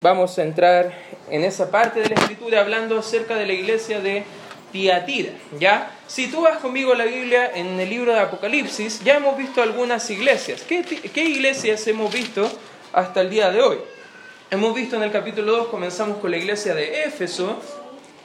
Vamos a entrar en esa parte de la escritura hablando acerca de la iglesia de Tiatira, ¿ya? Si tú vas conmigo a la Biblia en el libro de Apocalipsis, ya hemos visto algunas iglesias. ¿Qué, ¿Qué, iglesias hemos visto hasta el día de hoy? Hemos visto en el capítulo 2, comenzamos con la iglesia de Éfeso,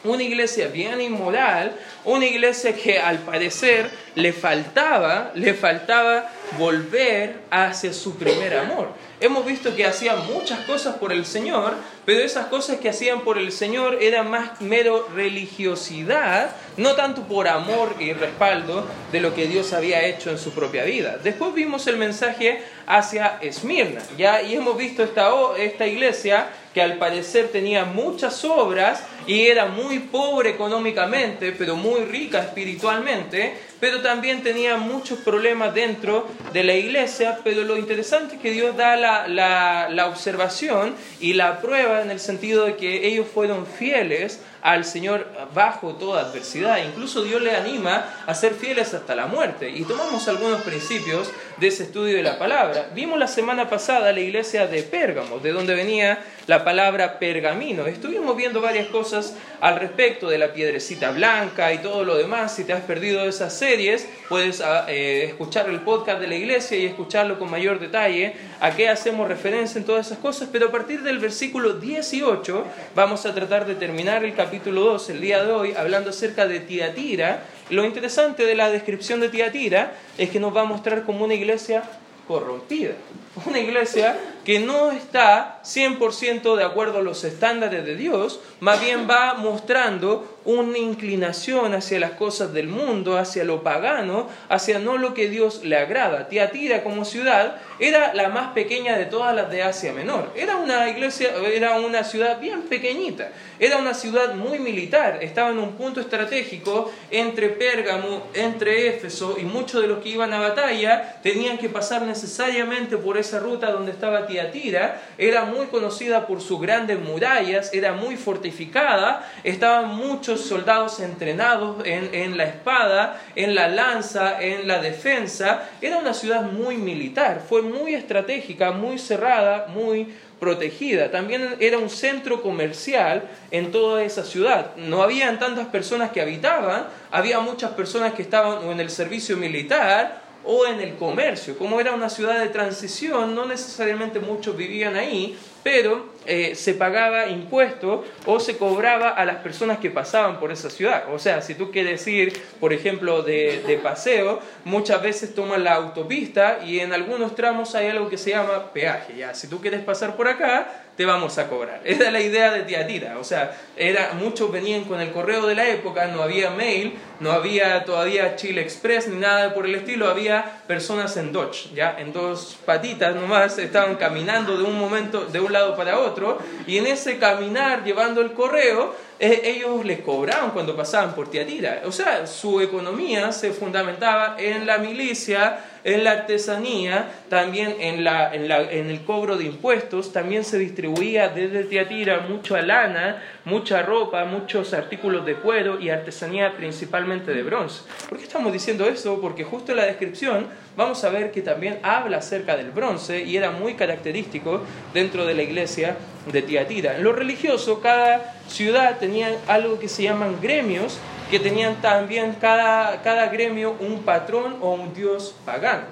una iglesia bien inmoral, una iglesia que al parecer le faltaba, le faltaba volver hacia su primer amor hemos visto que hacían muchas cosas por el Señor, pero esas cosas que hacían por el Señor eran más mero religiosidad, no tanto por amor y respaldo de lo que Dios había hecho en su propia vida. Después vimos el mensaje hacia Esmirna, ¿ya? y hemos visto esta, esta iglesia que al parecer tenía muchas obras y era muy pobre económicamente, pero muy rica espiritualmente, pero también tenía muchos problemas dentro de la iglesia, pero lo interesante es que Dios da la, la, observación y la prueba en el sentido de que ellos fueron fieles al Señor bajo toda adversidad. Incluso Dios le anima a ser fieles hasta la muerte. Y tomamos algunos principios de ese estudio de la palabra. Vimos la semana pasada la iglesia de Pérgamo, de donde venía la palabra pergamino. Estuvimos viendo varias cosas al respecto de la piedrecita blanca y todo lo demás. Si te has perdido esas series, puedes ah, eh, escuchar el podcast de la iglesia y escucharlo con mayor detalle. A qué hacemos referencia en todas esas cosas. Pero a partir del versículo 18 vamos a tratar de terminar el capítulo capítulo 2 el día de hoy, hablando acerca de Tiatira. Lo interesante de la descripción de Tiatira es que nos va a mostrar como una iglesia corrompida, una iglesia que no está 100% de acuerdo a los estándares de Dios, más bien va mostrando una inclinación hacia las cosas del mundo, hacia lo pagano, hacia no lo que Dios le agrada. Tiatira como ciudad era la más pequeña de todas las de Asia Menor. Era una iglesia, era una ciudad bien pequeñita. Era una ciudad muy militar. Estaba en un punto estratégico entre Pérgamo, entre Éfeso y muchos de los que iban a batalla tenían que pasar necesariamente por esa ruta donde estaba Tiatira. Era muy conocida por sus grandes murallas, era muy fortificada, estaban muchos soldados entrenados en, la espada, en la lanza, en la defensa. Era una ciudad muy militar, fue muy estratégica, muy cerrada, muy protegida. También era un centro comercial en toda esa ciudad. No habían tantas personas que habitaban, había muchas personas que estaban en el servicio militar o en el comercio. Como era una ciudad de transición, no necesariamente muchos vivían ahí, pero eh, se pagaba impuesto o se cobraba a las personas que pasaban por esa ciudad. O sea, si tú quieres ir, por ejemplo, de, paseo, muchas veces toman la autopista y en algunos tramos hay algo que se llama peaje. Ya, si tú quieres pasar por acá, te vamos a cobrar. Es la idea de Tiatira. O sea, era, muchos venían con el correo de la época, no había mail, no había todavía Chile Express ni nada por el estilo, había personas en Dodge, ya, en dos patitas nomás, estaban caminando de un momento, de un lado para otro, y en ese caminar llevando el correo, eh, ellos les cobraban cuando pasaban por Tiatira. O sea, su economía se fundamentaba en la milicia, en la artesanía, también en, la, en, la, en, el cobro de impuestos, también se distribuía desde Tiatira mucha lana, mucha ropa, muchos artículos de cuero y artesanía principalmente de bronce. ¿Por qué estamos diciendo eso? Porque justo en la descripción vamos a ver que también habla acerca del bronce y era muy característico dentro de la iglesia de Tiatira. En lo religioso, cada ciudad tenía algo que se llaman gremios, que tenían también cada, cada gremio un patrón o un dios pagano.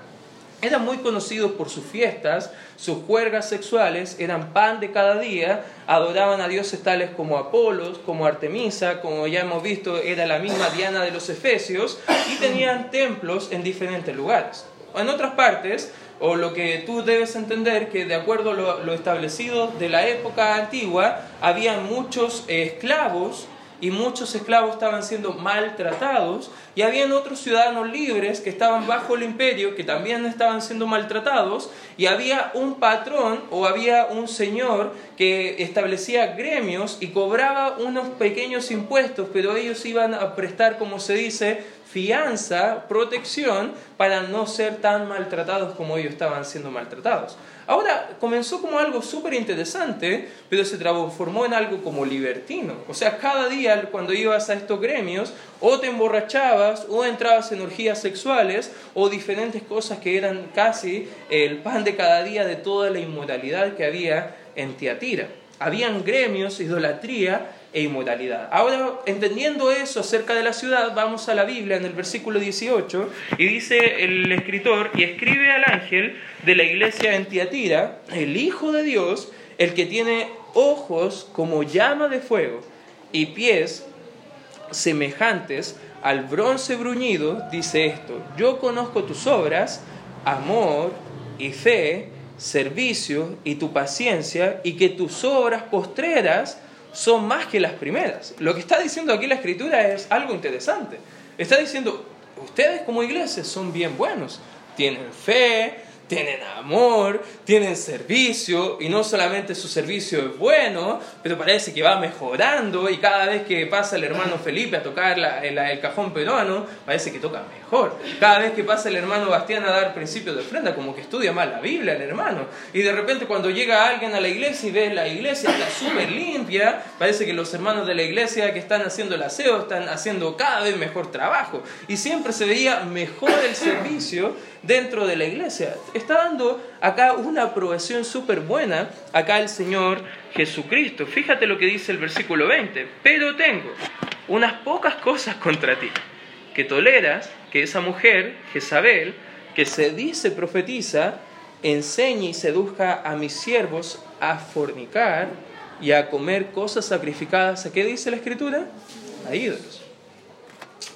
Eran muy conocidos por sus fiestas, sus juergas sexuales, eran pan de cada día, adoraban a dioses tales como Apolos, como Artemisa, como ya hemos visto, era la misma Diana de los Efesios, y tenían templos en diferentes lugares. En otras partes, o lo que tú debes entender, que de acuerdo a lo, establecido de la época antigua, había muchos esclavos y muchos esclavos estaban siendo maltratados y habían otros ciudadanos libres que estaban bajo el imperio que también estaban siendo maltratados y había un patrón o había un señor que establecía gremios y cobraba unos pequeños impuestos, pero ellos iban a prestar, como se dice, fianza, protección, para no ser tan maltratados como ellos estaban siendo maltratados. Ahora comenzó como algo súper interesante, pero se transformó en algo como libertino. O sea, cada día cuando ibas a estos gremios, o te emborrachabas, o entrabas en orgías sexuales, o diferentes cosas que eran casi el pan de cada día de toda la inmoralidad que había en Tiatira. habían gremios, idolatría e inmoralidad. Ahora, entendiendo eso acerca de la ciudad, vamos a la Biblia en el versículo 18 y dice el escritor, y escribe al ángel de la iglesia en Tiatira, el Hijo de Dios, el que tiene ojos como llama de fuego y pies semejantes al bronce bruñido, dice esto, yo conozco tus obras, amor y fe, servicio y tu paciencia, y que tus obras postreras son más que las primeras. Lo que está diciendo aquí la escritura es algo interesante. Está diciendo, ustedes como iglesia son bien buenos, tienen fe, tienen amor, tienen servicio, y no solamente su servicio es bueno, pero parece que va mejorando, y cada vez que pasa el hermano Felipe a tocar el, cajón peruano, parece que toca mejor. Cada vez que pasa el hermano Bastián a dar principios de ofrenda, como que estudia más la Biblia el hermano. Y de repente cuando llega alguien a la iglesia y ve la iglesia está súper limpia, parece que los hermanos de la iglesia que están haciendo el aseo están haciendo cada vez mejor trabajo. Y siempre se veía mejor el servicio dentro de la iglesia. Está dando acá una aprobación súper buena, acá el Señor Jesucristo. Fíjate lo que dice el versículo 20. Pero tengo unas pocas cosas contra ti, que toleras que esa mujer, Jezabel, que se dice profetiza, enseñe y seduzca a mis siervos a fornicar y a comer cosas sacrificadas. ¿A qué dice la escritura? A ídolos.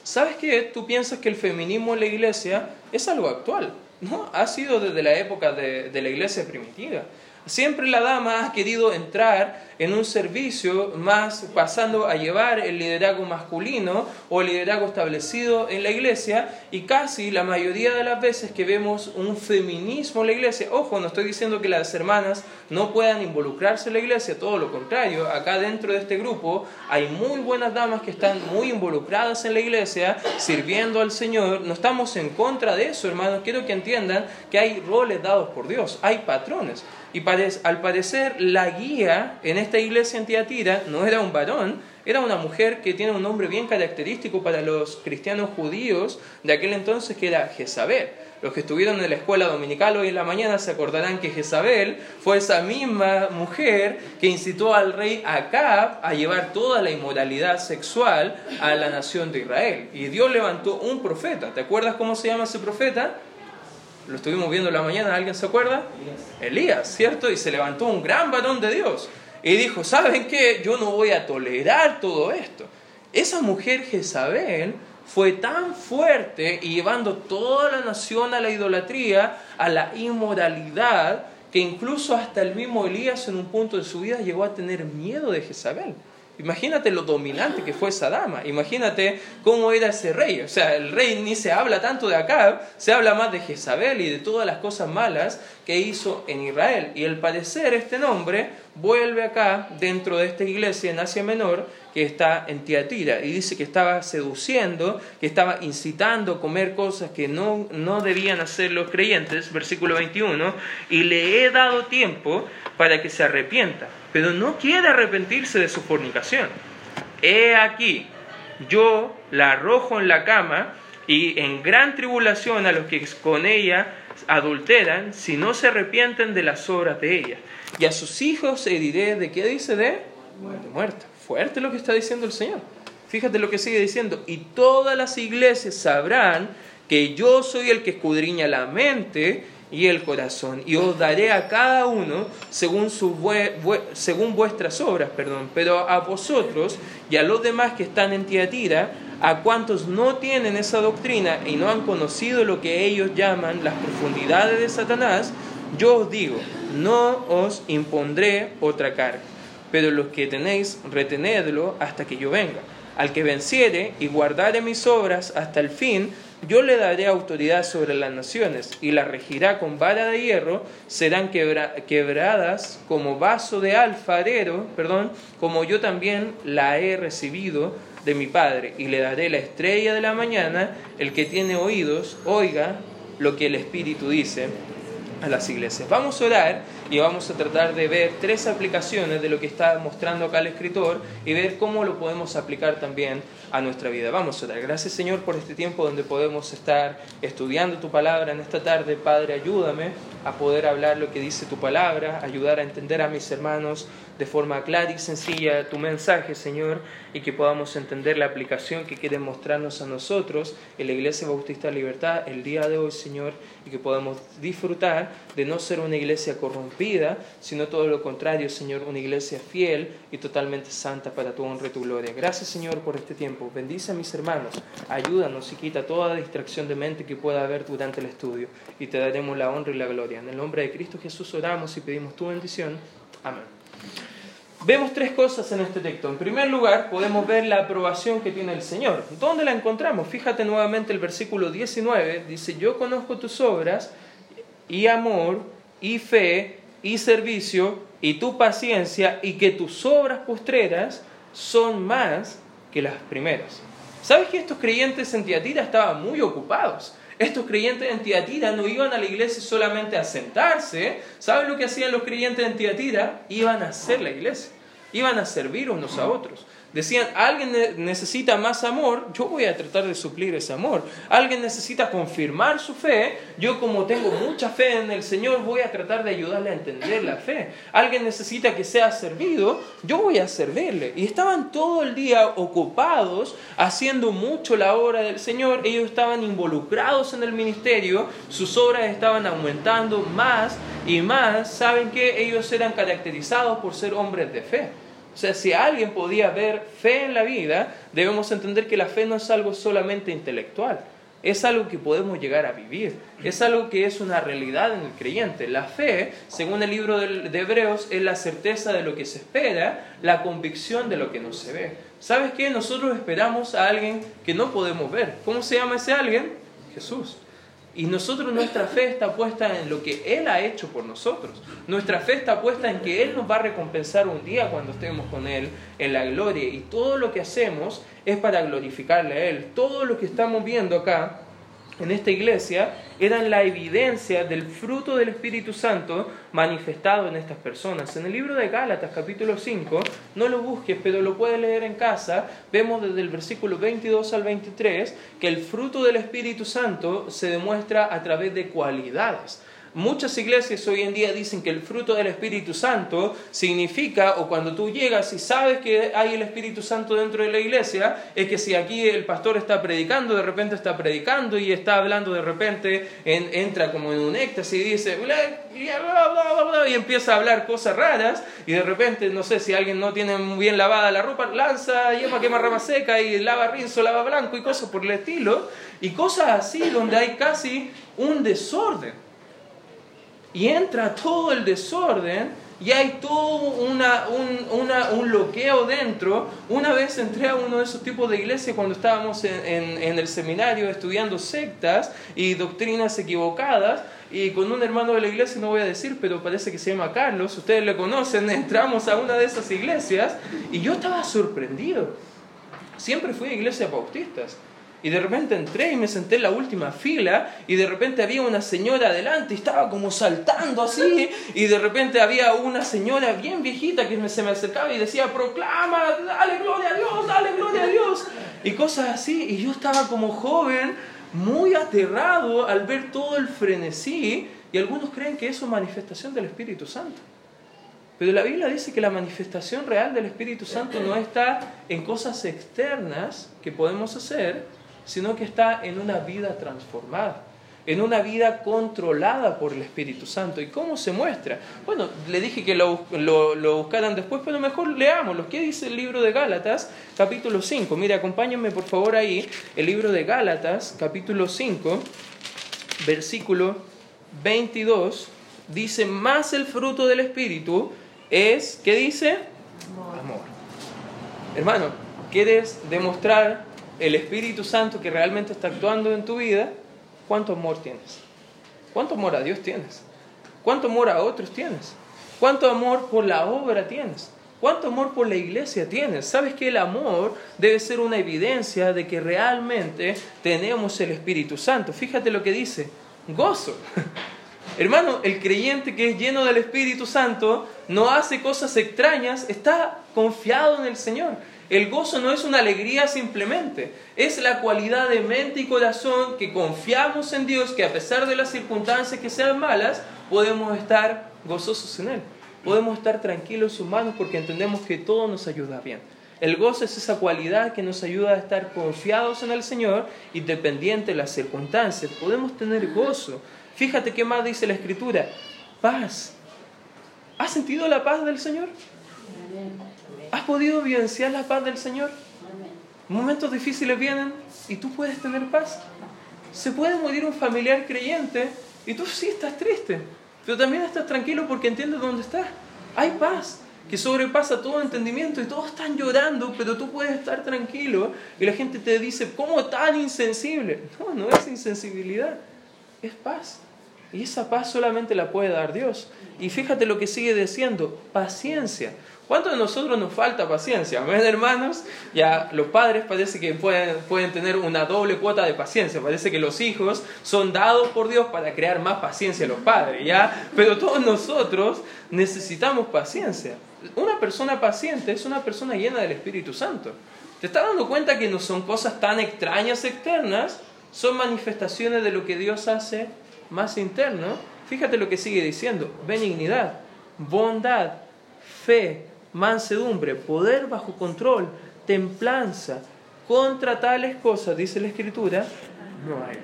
¿Sabes qué? Tú piensas que el feminismo en la iglesia es algo actual. No, ha sido desde la época de, de la iglesia primitiva. Siempre la dama ha querido entrar en un servicio más pasando a llevar el liderazgo masculino o el liderazgo establecido en la iglesia y casi la mayoría de las veces que vemos un feminismo en la iglesia, ojo, no estoy diciendo que las hermanas no puedan involucrarse en la iglesia, todo lo contrario, acá dentro de este grupo hay muy buenas damas que están muy involucradas en la iglesia, sirviendo al Señor, no estamos en contra de eso, hermanos, quiero que entiendan que hay roles dados por Dios, hay patrones. Y al parecer la guía en esta iglesia en Tiatira no era un varón, era una mujer que tiene un nombre bien característico para los cristianos judíos de aquel entonces que era Jezabel. Los que estuvieron en la escuela dominical hoy en la mañana se acordarán que Jezabel fue esa misma mujer que incitó al rey Acab a llevar toda la inmoralidad sexual a la nación de Israel. Y Dios levantó un profeta. ¿Te acuerdas cómo se llama ese profeta? lo estuvimos viendo en la mañana, ¿alguien se acuerda? Elías. ¿cierto? Y se levantó un gran varón de Dios y dijo, ¿saben qué? Yo no voy a tolerar todo esto. Esa mujer Jezabel fue tan fuerte y llevando toda la nación a la idolatría, a la inmoralidad, que incluso hasta el mismo Elías en un punto de su vida llegó a tener miedo de Jezabel. Imagínate lo dominante que fue esa dama, imagínate cómo era ese rey. O sea, el rey ni se habla tanto de Acab, se habla más de Jezabel y de todas las cosas malas que hizo en Israel. Y al parecer este nombre vuelve acá dentro de esta iglesia en Asia Menor que está en Tiatira. Y dice que estaba seduciendo, que estaba incitando a comer cosas que no, no debían hacer los creyentes, versículo 21, y le he dado tiempo para que se arrepienta pero no quiere arrepentirse de su fornicación. He aquí, yo la arrojo en la cama y en gran tribulación a los que con ella adulteran, si no se arrepienten de las obras de ella. Y a sus hijos heriré, ¿de qué dice? De muerte. muerte. Fuerte lo que está diciendo el Señor. Fíjate lo que sigue diciendo. Y todas las iglesias sabrán que yo soy el que escudriña la mente y el corazón, y os daré a cada uno según, su según vuestras obras, perdón, pero a vosotros y a los demás que están en Tiatira, a cuantos no tienen esa doctrina y no han conocido lo que ellos llaman las profundidades de Satanás, yo os digo, no os impondré otra carga, pero los que tenéis, retenedlo hasta que yo venga. Al que venciere y guardare mis obras hasta el fin, yo le daré autoridad sobre las naciones y las regirá con vara de hierro, serán quebradas como vaso de alfarero, perdón, como yo también la he recibido de mi Padre, y le daré la estrella de la mañana, el que tiene oídos, oiga lo que el Espíritu dice a las iglesias. Vamos a orar y vamos a tratar de ver tres aplicaciones de lo que está mostrando acá el escritor y ver cómo lo podemos aplicar también a nuestra vida. Vamos a orar. Gracias Señor por este tiempo donde podemos estar estudiando tu palabra en esta tarde. Padre, ayúdame a poder hablar lo que dice tu palabra, ayudar a entender a mis hermanos de forma clara y sencilla tu mensaje, Señor, y que podamos entender la aplicación que quiere mostrarnos a nosotros en la Iglesia Bautista Libertad el día de hoy, Señor, y que podamos disfrutar de no ser una iglesia corrompida, sino todo lo contrario, Señor, una iglesia fiel y totalmente santa para tu honra y tu gloria. Gracias, Señor, por este tiempo. Bendice a mis hermanos, ayúdanos y quita toda distracción de mente que pueda haber durante el estudio, y te daremos la honra y la gloria. En el nombre de Cristo Jesús oramos y pedimos tu bendición. Amén. Vemos tres cosas en este texto. En primer lugar, podemos ver la aprobación que tiene el Señor. ¿Dónde la encontramos? Fíjate nuevamente el versículo 19. Dice, yo conozco tus obras y amor y fe y servicio y tu paciencia y que tus obras postreras son más que las primeras. ¿Sabes que estos creyentes en Tiatira estaban muy ocupados? Estos creyentes en Tiatira no iban a la iglesia solamente a sentarse. ¿Saben lo que hacían los creyentes en Tiatira? Iban a hacer la iglesia. Iban a servir unos a otros. Decían, alguien necesita más amor, yo voy a tratar de suplir ese amor. Alguien necesita confirmar su fe, yo como tengo mucha fe en el Señor, voy a tratar de ayudarle a entender la fe. Alguien necesita que sea servido, yo voy a servirle. Y estaban todo el día ocupados haciendo mucho la obra del Señor, ellos estaban involucrados en el ministerio, sus obras estaban aumentando más y más. ¿Saben que Ellos eran caracterizados por ser hombres de fe. O sea, si alguien podía ver fe en la vida, debemos entender que la fe no es algo solamente intelectual, es algo que podemos llegar a vivir, es algo que es una realidad en el creyente. La fe, según el libro de Hebreos, es la certeza de lo que se espera, la convicción de lo que no se ve. ¿Sabes qué? Nosotros esperamos a alguien que no podemos ver. ¿Cómo se llama ese alguien? Jesús. Y nosotros nuestra fe está puesta en lo que Él ha hecho por nosotros. Nuestra fe está puesta en que Él nos va a recompensar un día cuando estemos con Él en la gloria. Y todo lo que hacemos es para glorificarle a Él. Todo lo que estamos viendo acá en esta iglesia eran la evidencia del fruto del Espíritu Santo manifestado en estas personas. En el libro de Gálatas capítulo 5, no lo busques, pero lo puedes leer en casa, vemos desde el versículo 22 al 23 que el fruto del Espíritu Santo se demuestra a través de cualidades. Muchas iglesias hoy en día dicen que el fruto del Espíritu Santo significa, o cuando tú llegas y sabes que hay el Espíritu Santo dentro de la iglesia, es que si aquí el pastor está predicando, de repente está predicando y está hablando de repente, entra como en un éxtasis y dice, y empieza a hablar cosas raras, y de repente, no sé, si alguien no tiene muy bien lavada la ropa, lanza yema, quema rama seca y lava rinzo, lava blanco y cosas por el estilo, y cosas así donde hay casi un desorden y entra todo el desorden y hay todo una, un, un, bloqueo dentro. Una vez entré a uno de esos tipos de iglesias cuando estábamos en, en, el seminario estudiando sectas y doctrinas equivocadas y con un hermano de la iglesia, no voy a decir, pero parece que se llama Carlos, ustedes le conocen, entramos a una de esas iglesias y yo estaba sorprendido. Siempre fui a iglesias bautistas y de repente entré y me senté en la última fila y de repente había una señora adelante y estaba como saltando así y de repente había una señora bien viejita que se me acercaba y decía, proclama, dale gloria a Dios, dale gloria a Dios y cosas así y yo estaba como joven muy aterrado al ver todo el frenesí y algunos creen que eso es manifestación del Espíritu Santo. Pero la Biblia dice que la manifestación real del Espíritu Santo no está en cosas externas que podemos hacer, sino que está en una vida transformada, en una vida controlada por el Espíritu Santo. ¿Y cómo se muestra? Bueno, le dije que lo, lo, buscaran después, pero mejor leamos ¿Qué dice el libro de Gálatas, capítulo 5? Mire, acompáñenme por favor ahí, el libro de Gálatas, capítulo 5, versículo 22, dice, más el fruto del Espíritu es, ¿qué dice? Amor. Hermano, ¿quieres demostrar el Espíritu Santo que realmente está actuando en tu vida, ¿cuánto amor tienes? ¿Cuánto amor a Dios tienes? ¿Cuánto amor a otros tienes? ¿Cuánto amor por la obra tienes? ¿Cuánto amor por la iglesia tienes? ¿Sabes que el amor debe ser una evidencia de que realmente tenemos el Espíritu Santo? Fíjate lo que dice, gozo. Hermano, el creyente que es lleno del Espíritu Santo no hace cosas extrañas, está confiado en el Señor. El gozo no es una alegría simplemente, es la cualidad de mente y corazón que confiamos en Dios, que a pesar de las circunstancias que sean malas, podemos estar gozosos en Él. Podemos estar tranquilos en sus manos porque entendemos que todo nos ayuda bien. El gozo es esa cualidad que nos ayuda a estar confiados en el Señor, independiente de las circunstancias. Podemos tener gozo. Fíjate qué más dice la Escritura. Paz. ¿Has sentido la paz del Señor? ¿Has podido vivenciar la paz del Señor? Momentos difíciles vienen y tú puedes tener paz. Se puede morir un familiar creyente y tú sí estás triste, pero también estás tranquilo porque entiendes dónde estás. Hay paz que sobrepasa todo entendimiento y todos están llorando, pero tú puedes estar tranquilo y la gente te dice, ¿cómo tan insensible? No, no es insensibilidad, es paz. Y esa paz solamente la puede dar Dios. Y fíjate lo que sigue diciendo, paciencia. ¿Cuánto de nosotros nos falta paciencia? Amén, hermanos. Ya los padres parece que pueden, pueden tener una doble cuota de paciencia. Parece que los hijos son dados por Dios para crear más paciencia a los padres, ¿ya? Pero todos nosotros necesitamos paciencia. Una persona paciente es una persona llena del Espíritu Santo. ¿Te estás dando cuenta que no son cosas tan extrañas externas? Son manifestaciones de lo que Dios hace más interno. Fíjate lo que sigue diciendo. Benignidad, bondad, fe, mansedumbre, poder bajo control, templanza. Contra tales cosas, dice la Escritura, no hay.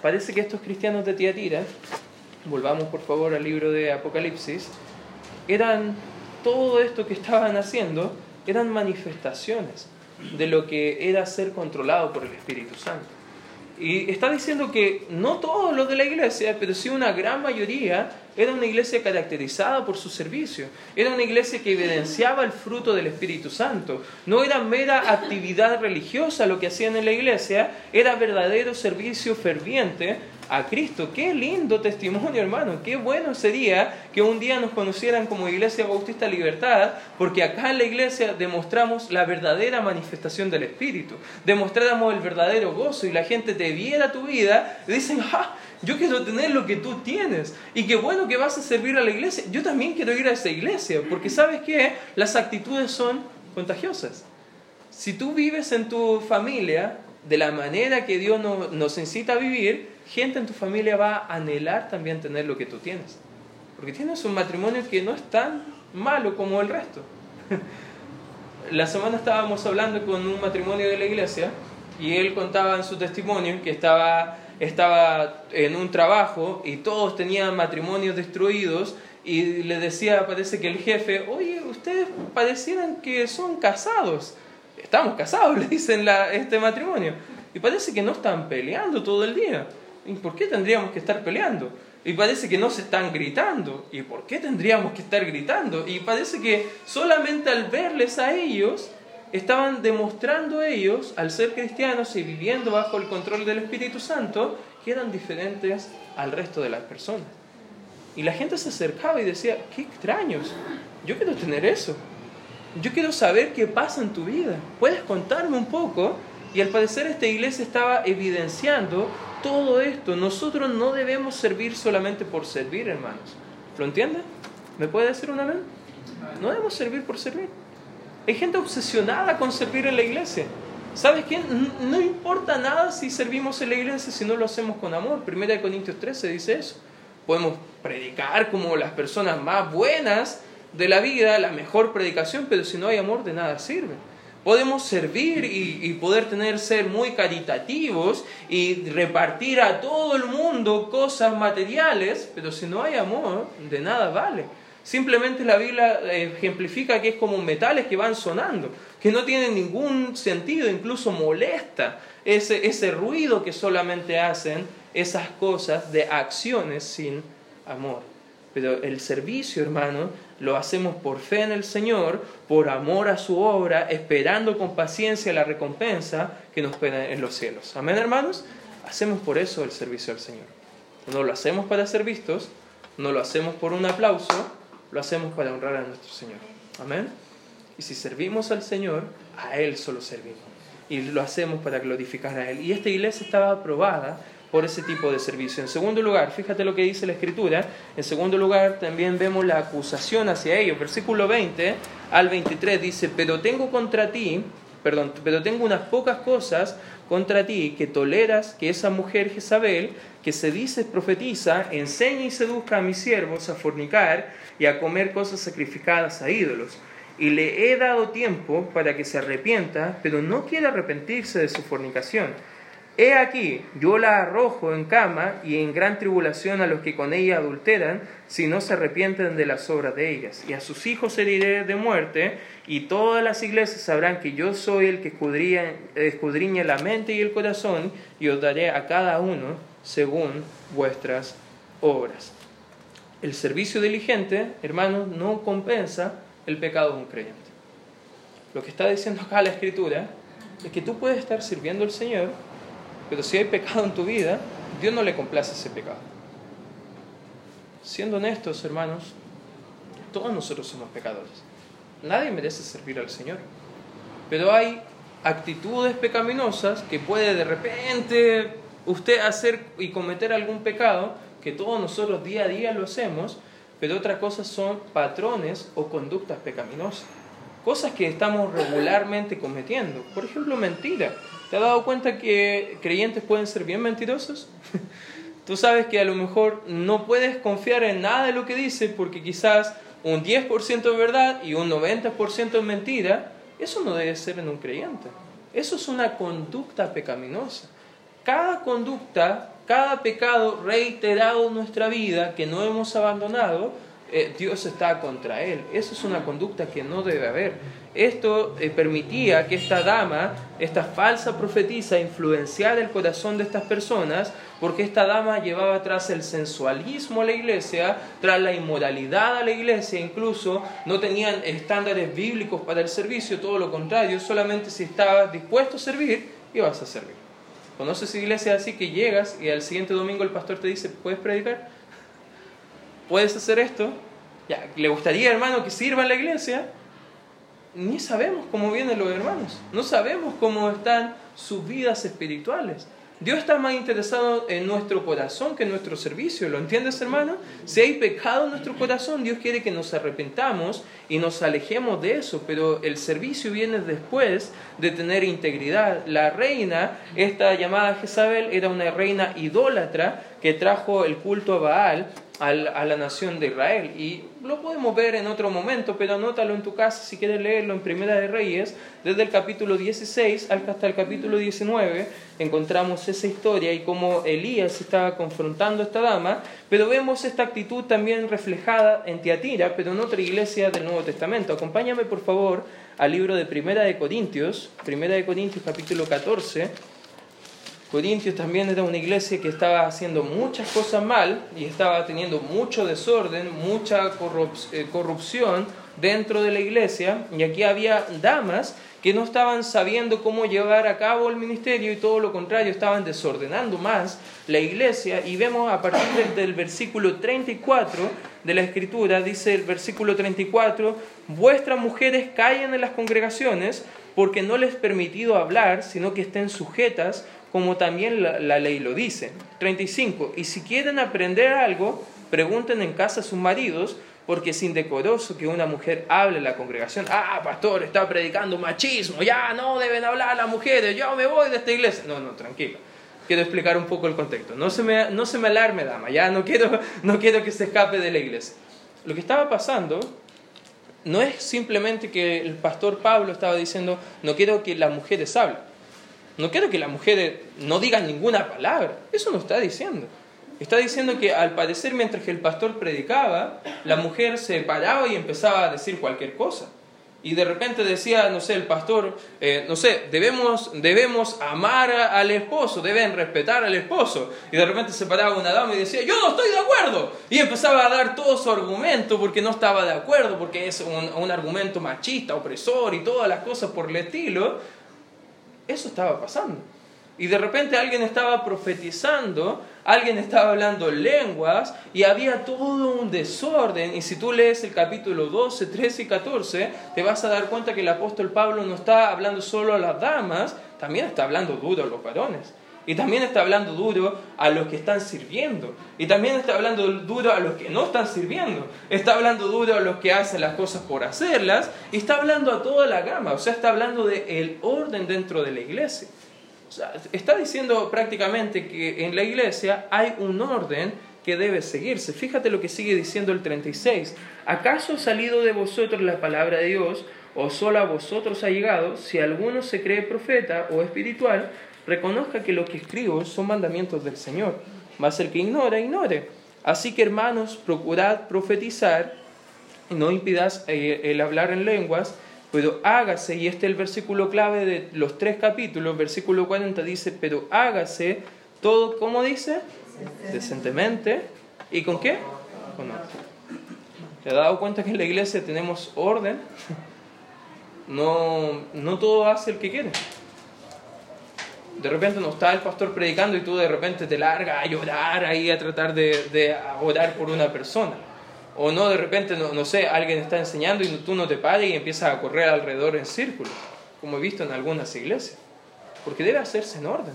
Parece que estos cristianos de Tiatira, volvamos por favor al libro de Apocalipsis, eran todo esto que estaban haciendo, eran manifestaciones de lo que era ser controlado por el Espíritu Santo. Y está diciendo que no todos los de la iglesia, pero sí una gran mayoría, era una iglesia caracterizada por su servicio. Era una iglesia que evidenciaba el fruto del Espíritu Santo. No era mera actividad religiosa lo que hacían en la iglesia, era verdadero servicio ferviente a Cristo. Qué lindo testimonio, hermano. Qué bueno sería que un día nos conocieran como Iglesia Bautista Libertad, porque acá en la iglesia demostramos la verdadera manifestación del Espíritu. Demostráramos el verdadero gozo y la gente te viera tu vida y dicen, ¡ah! Yo quiero tener lo que tú tienes. Y qué bueno que vas a servir a la iglesia. Yo también quiero ir a esa iglesia, porque sabes que las actitudes son contagiosas. Si tú vives en tu familia de la manera que Dios nos incita a vivir, gente en tu familia va a anhelar también tener lo que tú tienes. Porque tienes un matrimonio que no es tan malo como el resto. La semana estábamos hablando con un matrimonio de la iglesia y él contaba en su testimonio que estaba, estaba en un trabajo y todos tenían matrimonios destruidos y le decía, parece que el jefe, oye, ustedes parecieran que son casados. Estamos casados, le dicen la, este matrimonio. Y parece que no están peleando todo el día. ¿Y por qué tendríamos que estar peleando? Y parece que no se están gritando. ¿Y por qué tendríamos que estar gritando? Y parece que solamente al verles a ellos, estaban demostrando ellos, al ser cristianos y viviendo bajo el control del Espíritu Santo, que eran diferentes al resto de las personas. Y la gente se acercaba y decía, qué extraños, yo quiero tener eso. Yo quiero saber qué pasa en tu vida. ¿Puedes contarme un poco? Y al parecer esta iglesia estaba evidenciando todo esto. Nosotros no debemos servir solamente por servir, hermanos. ¿Lo entiende? ¿Me puede decir un amén? No debemos servir por servir. Hay gente obsesionada con servir en la iglesia. ¿Sabes qué? No importa nada si servimos en la iglesia si no lo hacemos con amor. Primera de Corintios 13 dice eso. Podemos predicar como las personas más buenas de la vida, la mejor predicación, pero si no hay amor de nada sirve. Podemos servir y, poder tener ser muy caritativos y repartir a todo el mundo cosas materiales, pero si no hay amor, de nada vale. Simplemente la Biblia ejemplifica que es como metales que van sonando, que no tienen ningún sentido, incluso molesta ese, ese ruido que solamente hacen esas cosas de acciones sin amor. Pero el servicio, hermano, lo hacemos por fe en el Señor, por amor a su obra, esperando con paciencia la recompensa que nos espera en los cielos. Amén, hermanos. Hacemos por eso el servicio al Señor. No lo hacemos para ser vistos, no lo hacemos por un aplauso, lo hacemos para honrar a nuestro Señor. Amén. Y si servimos al Señor, a Él solo servimos. Y lo hacemos para glorificar a Él. Y esta iglesia estaba aprobada por ese tipo de servicio. En segundo lugar, fíjate lo que dice la Escritura, en segundo lugar también vemos la acusación hacia ellos. Versículo 20 al 23 dice, pero tengo contra ti perdón, pero tengo unas pocas cosas contra ti que toleras que esa mujer Jezabel, que se dice profetiza, enseña y seduzca a mis siervos a fornicar y a comer cosas sacrificadas a ídolos. Y le he dado tiempo para que se arrepienta, pero no quiere arrepentirse de su fornicación. He aquí, yo la arrojo en cama y en gran tribulación a los que con ella adulteran, si no se arrepienten de las obras de ellas. Y a sus hijos heriré de muerte, y todas las iglesias sabrán que yo soy el que escudriña, la mente y el corazón, y os daré a cada uno según vuestras obras. El servicio diligente, hermanos, no compensa el pecado de un creyente. Lo que está diciendo acá la Escritura es que tú puedes estar sirviendo al Señor pero si hay pecado en tu vida, Dios no le complace ese pecado. Siendo honestos, hermanos, todos nosotros somos pecadores. Nadie merece servir al Señor. Pero hay actitudes pecaminosas que puede de repente usted hacer y cometer algún pecado, que todos nosotros día a día lo hacemos, pero otras cosas son patrones o conductas pecaminosas. Cosas que estamos regularmente cometiendo. Por ejemplo, mentira. ¿Te has dado cuenta que creyentes pueden ser bien mentirosos? Tú sabes que a lo mejor no puedes confiar en nada de lo que dice porque quizás un 10% es verdad y un 90% es mentira. Eso no debe ser en un creyente. Eso es una conducta pecaminosa. Cada conducta, cada pecado reiterado en nuestra vida que no hemos abandonado, eh, Dios está contra él. Eso es una conducta que no debe haber. Esto eh, permitía que esta dama, esta falsa profetisa, influenciara el corazón de estas personas, porque esta dama llevaba tras el sensualismo a la iglesia, tras la inmoralidad a la iglesia, incluso no tenían estándares bíblicos para el servicio, todo lo contrario, solamente si estabas dispuesto a servir, ibas a servir. ¿Conoces iglesias así que llegas y al siguiente domingo el pastor te dice, ¿puedes predicar? ¿Puedes hacer esto? Ya, ¿Le gustaría, hermano, que sirva en la iglesia? ni sabemos cómo vienen los hermanos, no sabemos cómo están sus vidas espirituales. Dios está más interesado en nuestro corazón que en nuestro servicio. ¿Lo entiendes, hermano? Si hay pecado en nuestro corazón, Dios quiere que nos arrepentamos y nos alejemos de eso. Pero el servicio viene después de tener integridad. La reina, esta llamada Jezabel, era una reina idólatra que trajo el culto a Baal a la nación de Israel. Y lo podemos ver en otro momento, pero anótalo en tu casa si quieres leerlo en Primera de Reyes, desde el capítulo 16 hasta el capítulo 19, encontramos esa historia y cómo Elías estaba confrontando a esta dama, pero vemos esta actitud también reflejada en Tiatira, pero en otra iglesia del Nuevo Testamento. Acompáñame por favor al libro de Primera de Corintios, Primera de Corintios capítulo 14 Corintios también era una iglesia que estaba haciendo muchas cosas mal y estaba teniendo mucho desorden, mucha eh, corrupción dentro de la iglesia. Y aquí había damas que no estaban sabiendo cómo llevar a cabo el ministerio y todo lo contrario, estaban desordenando más la iglesia. Y vemos a partir del versículo 34 de la escritura, dice el versículo 34, vuestras mujeres callen en las congregaciones porque no les he permitido hablar, sino que estén sujetas como también la, ley lo dice. 35. Y si quieren aprender algo, pregunten en casa a sus maridos, porque es indecoroso que una mujer hable en la congregación. Ah, pastor, está predicando machismo, ya no deben hablar las mujeres, yo me voy de esta iglesia. No, no, tranquilo. Quiero explicar un poco el contexto. No se me, no se me alarme, dama, ya no quiero, no quiero que se escape de la iglesia. Lo que estaba pasando no es simplemente que el pastor Pablo estaba diciendo, no quiero que las mujeres hablen. No quiero que las mujeres no digan ninguna palabra. Eso no está diciendo. Está diciendo que al parecer mientras que el pastor predicaba, la mujer se paraba y empezaba a decir cualquier cosa. Y de repente decía, no sé, el pastor, eh, no sé, debemos, debemos amar al esposo, deben respetar al esposo. Y de repente se paraba una dama y decía, yo no estoy de acuerdo. Y empezaba a dar todo su argumento porque no estaba de acuerdo, porque es un, un argumento machista, opresor y todas las cosas por el estilo. Eso estaba pasando. Y de repente alguien estaba profetizando, alguien estaba hablando lenguas y había todo un desorden. Y si tú lees el capítulo 12, 13 y 14, te vas a dar cuenta que el apóstol Pablo no está hablando solo a las damas, también está hablando duro a los varones. Y también está hablando duro a los que están sirviendo. Y también está hablando duro a los que no están sirviendo. Está hablando duro a los que hacen las cosas por hacerlas. Y está hablando a toda la gama. O sea, está hablando del el orden dentro de la iglesia. O sea, está diciendo prácticamente que en la iglesia hay un orden que debe seguirse. Fíjate lo que sigue diciendo el 36. ¿Acaso ha salido de vosotros la palabra de Dios o solo a vosotros ha llegado? Si alguno se cree profeta o espiritual, reconozca que lo que escribo son mandamientos del Señor. Mas el que ignora, ignore. Así que hermanos, procurad profetizar, no impidas eh, el hablar en lenguas, pero hágase, y este es el versículo clave de los tres capítulos, versículo 40 dice, pero hágase todo, ¿cómo dice? Decentemente. ¿Y con qué? Con orden. ¿Te has dado cuenta que en la iglesia tenemos orden? No, no todo hace el que quiere. De repente no está el pastor predicando y tú de repente te largas a llorar ahí a tratar de, de orar por una persona. O no, de repente, no, no, sé, alguien está enseñando y tú no te pares y empiezas a correr alrededor en círculo, como he visto en algunas iglesias. Porque debe hacerse en orden.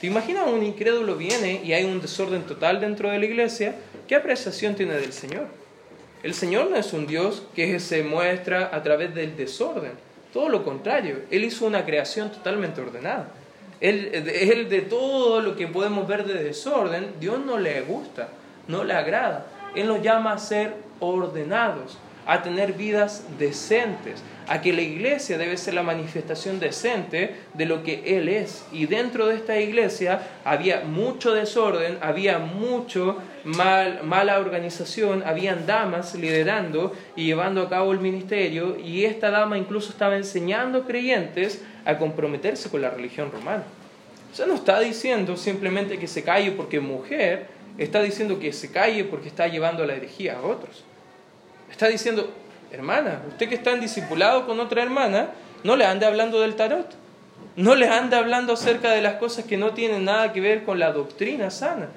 ¿Te imaginas un incrédulo viene y hay un desorden total dentro de la iglesia? ¿Qué apreciación tiene del Señor? El Señor no es un Dios que se muestra a través del desorden. Todo lo contrario, Él hizo una creación totalmente ordenada. Él, él de todo lo que podemos ver de desorden, Dios no le gusta, no le agrada. Él nos llama a ser ordenados, a tener vidas decentes, a que la iglesia debe ser la manifestación decente de lo que Él es. Y dentro de esta iglesia había mucho desorden, había mucho mal, mala organización, habían damas liderando y llevando a cabo el ministerio, y esta dama incluso estaba enseñando creyentes a comprometerse con la religión romana. O sea, no está diciendo simplemente que se calle porque mujer, está diciendo que se calle porque está llevando la herejía a otros. Está diciendo, hermana, usted que está en discipulado con otra hermana, no le ande hablando del tarot. No le ande hablando acerca de las cosas que no tienen nada que ver con la doctrina sana.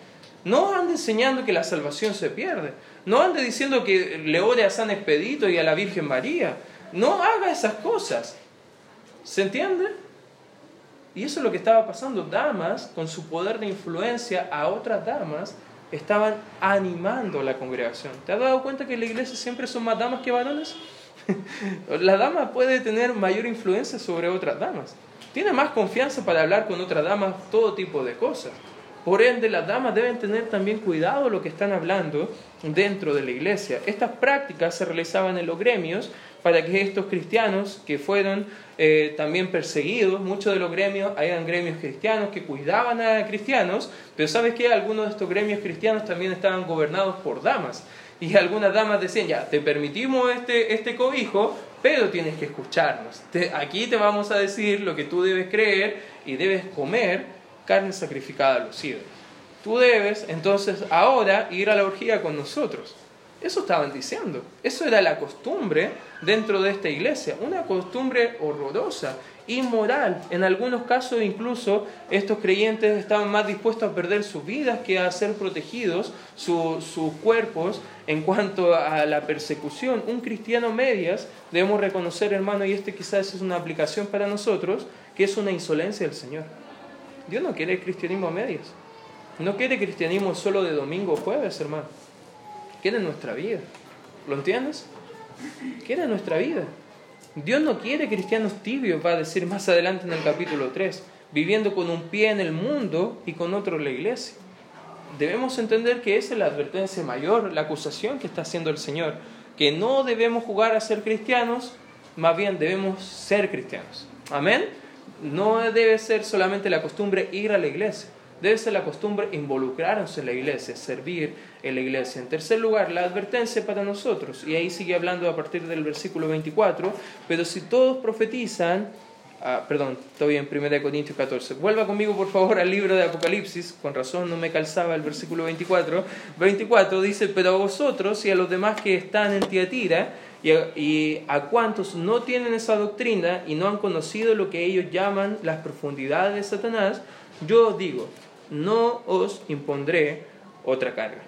No ande enseñando que la salvación se pierde. No ande diciendo que le ore a San Expedito y a la Virgen María. No haga esas cosas. ¿Se entiende? Y eso es lo que estaba pasando. Damas, con su poder de influencia a otras damas, estaban animando a la congregación. ¿Te has dado cuenta que en la iglesia siempre son más damas que varones? la dama puede tener mayor influencia sobre otras damas. Tiene más confianza para hablar con otras damas todo tipo de cosas. Por ende, las damas deben tener también cuidado lo que están hablando dentro de la iglesia. Estas prácticas se realizaban en los gremios para que estos cristianos que fueron eh, también perseguidos, muchos de los gremios, eran gremios cristianos que cuidaban a cristianos, pero sabes que algunos de estos gremios cristianos también estaban gobernados por damas. Y algunas damas decían, ya, te permitimos este, este cobijo, pero tienes que escucharnos. aquí te vamos a decir lo que tú debes creer y debes comer carne sacrificada a los ídolos. Tú debes entonces ahora ir a la orgía con nosotros. Eso estaban diciendo. Eso era la costumbre dentro de esta iglesia. Una costumbre horrorosa, inmoral. En algunos casos incluso estos creyentes estaban más dispuestos a perder sus vidas que a ser protegidos sus cuerpos en cuanto a la persecución. Un cristiano medias, debemos reconocer hermano, y este quizás es una aplicación para nosotros, que es una insolencia del Señor. Dios no quiere cristianismo a medias. No quiere cristianismo solo de domingo o jueves, hermano quiere nuestra vida. ¿Lo entiendes? Quiere nuestra vida. Dios no quiere cristianos tibios, va a decir más adelante en el capítulo 3, viviendo con un pie en el mundo y con otro en la iglesia. Debemos entender que esa es la advertencia mayor, la acusación que está haciendo el Señor, que no debemos jugar a ser cristianos, más bien debemos ser cristianos. Amén. No debe ser solamente la costumbre ir a la iglesia, debe ser la costumbre involucrarse en la iglesia, servir en la iglesia. En tercer lugar, la advertencia para nosotros, y ahí sigue hablando a partir del versículo 24, pero si todos profetizan, ah, perdón, estoy en 1 Corintios 14, vuelva conmigo por favor al libro de Apocalipsis, con razón no me calzaba el versículo 24, 24 dice, pero a vosotros y a los demás que están en Tiatira, y y a cuantos no tienen esa doctrina y no han conocido lo que ellos llaman las profundidades de Satanás, yo digo, no os impondré otra carga.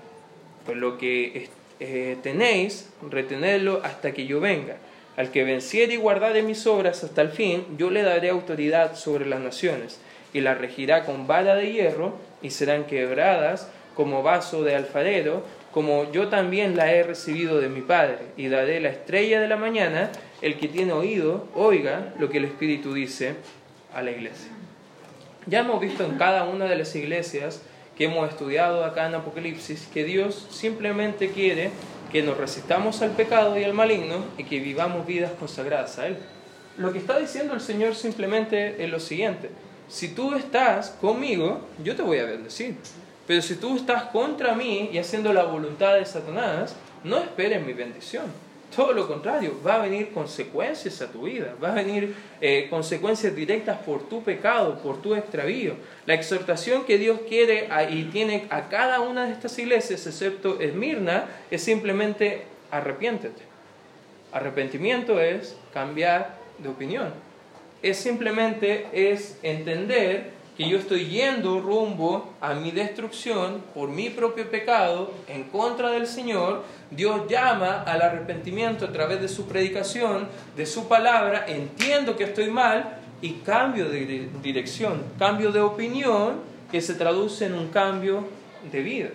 Pues lo que eh, tenéis, retenedlo hasta que yo venga. Al que venciere y guardare mis obras hasta el fin, yo le daré autoridad sobre las naciones. y las regirá con vara de hierro y serán quebradas como vaso de alfarero, como yo también la he recibido de mi Padre, y daré la estrella de la mañana, el que tiene oído, oiga lo que el Espíritu dice a la iglesia. Ya hemos visto en cada una de las iglesias que hemos estudiado acá en Apocalipsis que Dios simplemente quiere que nos resistamos al pecado y al maligno y que vivamos vidas consagradas a Él. Lo que está diciendo el Señor simplemente es lo siguiente, si tú estás conmigo, yo te voy a bendecir. Pero si tú estás contra mí y haciendo la voluntad de Satanás, no esperes mi bendición. Todo lo contrario, va a venir consecuencias a tu vida, va a venir eh, consecuencias directas por tu pecado, por tu extravío. La exhortación que Dios quiere y tiene a cada una de estas iglesias, excepto Esmirna, es simplemente arrepiéntete. Arrepentimiento es cambiar de opinión. Es simplemente es entender que yo estoy yendo rumbo a mi destrucción por mi propio pecado en contra del Señor, Dios llama al arrepentimiento a través de su predicación, de su palabra, entiendo que estoy mal y cambio de dirección, cambio de opinión que se traduce en un cambio de vida.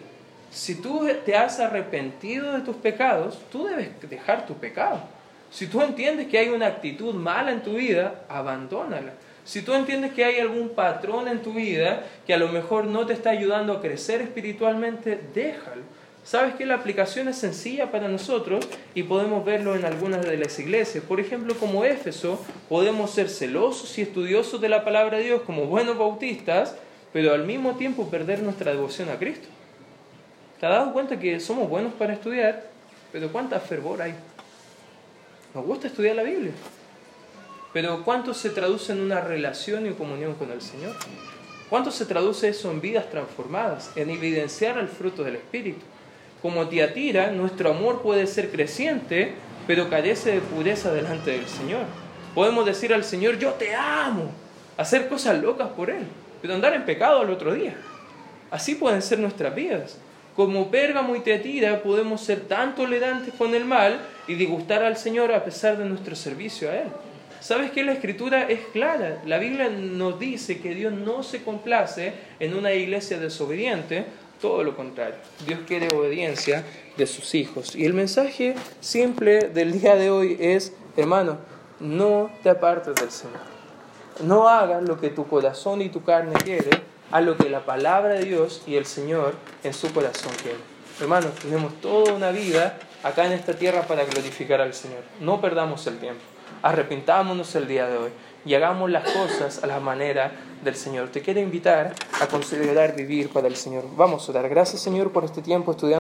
Si tú te has arrepentido de tus pecados, tú debes dejar tu pecado. Si tú entiendes que hay una actitud mala en tu vida, abandónala. Si tú entiendes que hay algún patrón en tu vida que a lo mejor no te está ayudando a crecer espiritualmente, déjalo. Sabes que la aplicación es sencilla para nosotros y podemos verlo en algunas de las iglesias. Por ejemplo, como Éfeso, podemos ser celosos y estudiosos de la palabra de Dios como buenos bautistas, pero al mismo tiempo perder nuestra devoción a Cristo. ¿Te has dado cuenta que somos buenos para estudiar, pero cuánta fervor hay? Nos gusta estudiar la Biblia, pero ¿cuánto se traduce en una relación y comunión con el Señor? ¿Cuánto se traduce eso en vidas transformadas, en evidenciar el fruto del Espíritu? Como Tiatira, nuestro amor puede ser creciente, pero carece de pureza delante del Señor. Podemos decir al Señor, yo te amo, hacer cosas locas por Él, pero andar en pecado al otro día. Así pueden ser nuestras vidas. Como Pérgamo y Tiatira podemos ser tan tolerantes con el mal y disgustar al Señor a pesar de nuestro servicio a Él. ¿Sabes que la escritura es clara? La Biblia nos dice que Dios no se complace en una iglesia desobediente, todo lo contrario. Dios quiere obediencia de sus hijos. Y el mensaje simple del día de hoy es, hermano, no te apartes del Señor. No hagas lo que tu corazón y tu carne quiere, a lo que la palabra de Dios y el Señor en su corazón quieren. Hermanos, tenemos toda una vida acá en esta tierra para glorificar al Señor. No perdamos el tiempo arrepintámonos el día de hoy y hagamos las cosas a la manera del Señor. Te quiero invitar a considerar vivir para el Señor. Vamos a dar gracias, Señor, por este tiempo estudiando.